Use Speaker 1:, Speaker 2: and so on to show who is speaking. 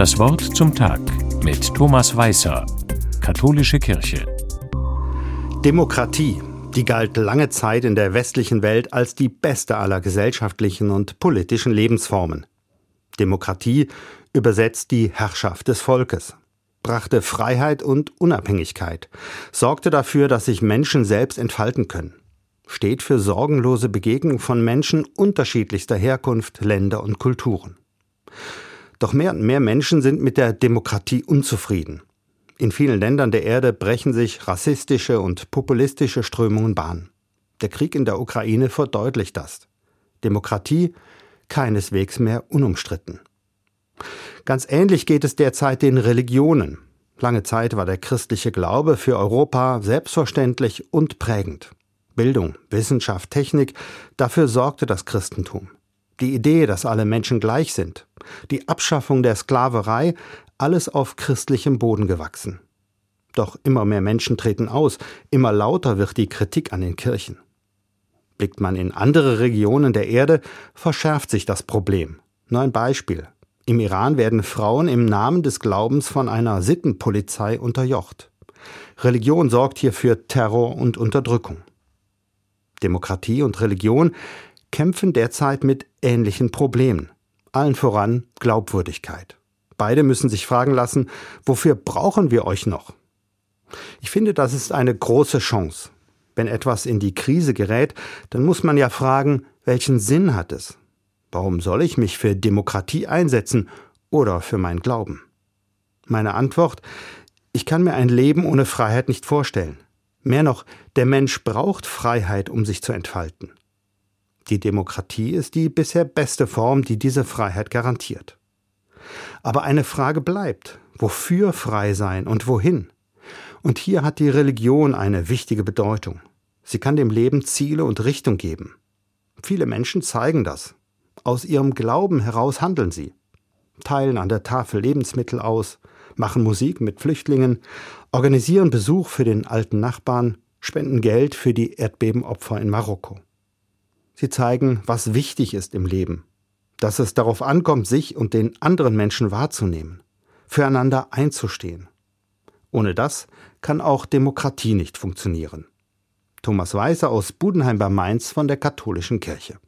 Speaker 1: Das Wort zum Tag mit Thomas Weißer, Katholische Kirche.
Speaker 2: Demokratie, die galt lange Zeit in der westlichen Welt als die beste aller gesellschaftlichen und politischen Lebensformen. Demokratie übersetzt die Herrschaft des Volkes, brachte Freiheit und Unabhängigkeit, sorgte dafür, dass sich Menschen selbst entfalten können, steht für sorgenlose Begegnung von Menschen unterschiedlichster Herkunft, Länder und Kulturen. Doch mehr und mehr Menschen sind mit der Demokratie unzufrieden. In vielen Ländern der Erde brechen sich rassistische und populistische Strömungen Bahn. Der Krieg in der Ukraine verdeutlicht das. Demokratie keineswegs mehr unumstritten. Ganz ähnlich geht es derzeit den Religionen. Lange Zeit war der christliche Glaube für Europa selbstverständlich und prägend. Bildung, Wissenschaft, Technik, dafür sorgte das Christentum. Die Idee, dass alle Menschen gleich sind, die Abschaffung der Sklaverei, alles auf christlichem Boden gewachsen. Doch immer mehr Menschen treten aus, immer lauter wird die Kritik an den Kirchen. Blickt man in andere Regionen der Erde, verschärft sich das Problem. Nur ein Beispiel. Im Iran werden Frauen im Namen des Glaubens von einer Sittenpolizei unterjocht. Religion sorgt hier für Terror und Unterdrückung. Demokratie und Religion kämpfen derzeit mit ähnlichen Problemen. Allen voran Glaubwürdigkeit. Beide müssen sich fragen lassen, wofür brauchen wir euch noch? Ich finde, das ist eine große Chance. Wenn etwas in die Krise gerät, dann muss man ja fragen, welchen Sinn hat es? Warum soll ich mich für Demokratie einsetzen oder für mein Glauben? Meine Antwort, ich kann mir ein Leben ohne Freiheit nicht vorstellen. Mehr noch, der Mensch braucht Freiheit, um sich zu entfalten. Die Demokratie ist die bisher beste Form, die diese Freiheit garantiert. Aber eine Frage bleibt, wofür frei sein und wohin? Und hier hat die Religion eine wichtige Bedeutung. Sie kann dem Leben Ziele und Richtung geben. Viele Menschen zeigen das. Aus ihrem Glauben heraus handeln sie. Teilen an der Tafel Lebensmittel aus, machen Musik mit Flüchtlingen, organisieren Besuch für den alten Nachbarn, spenden Geld für die Erdbebenopfer in Marokko. Sie zeigen, was wichtig ist im Leben, dass es darauf ankommt, sich und den anderen Menschen wahrzunehmen, füreinander einzustehen. Ohne das kann auch Demokratie nicht funktionieren. Thomas Weißer aus Budenheim bei Mainz von der Katholischen Kirche.